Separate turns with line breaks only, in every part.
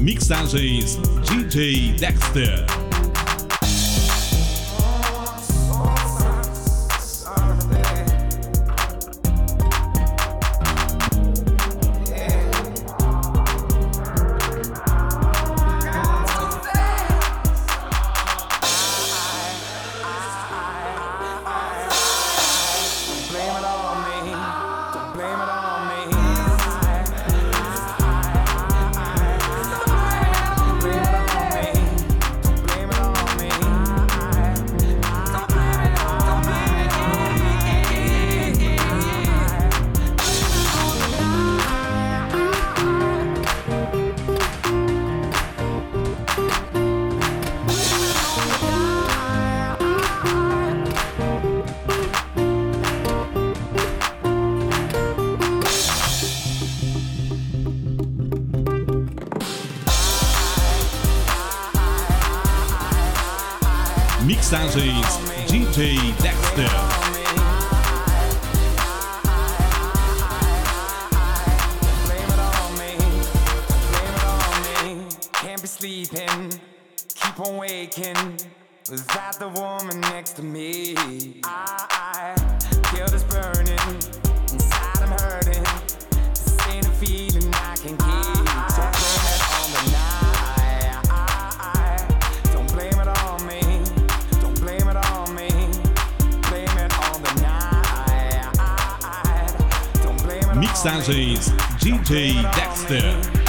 Mixagens DJ Dexter. DJ Dexter.
Sleeping, keep on waking without the woman next to me.
Sanjay's DJ Dexter.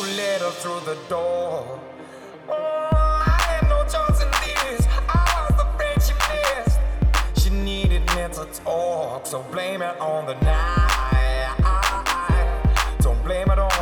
you let her through the door. Oh, I had no choice in this. I was the friend she missed. She needed mental talk, so blame it on the night. Don't blame it on.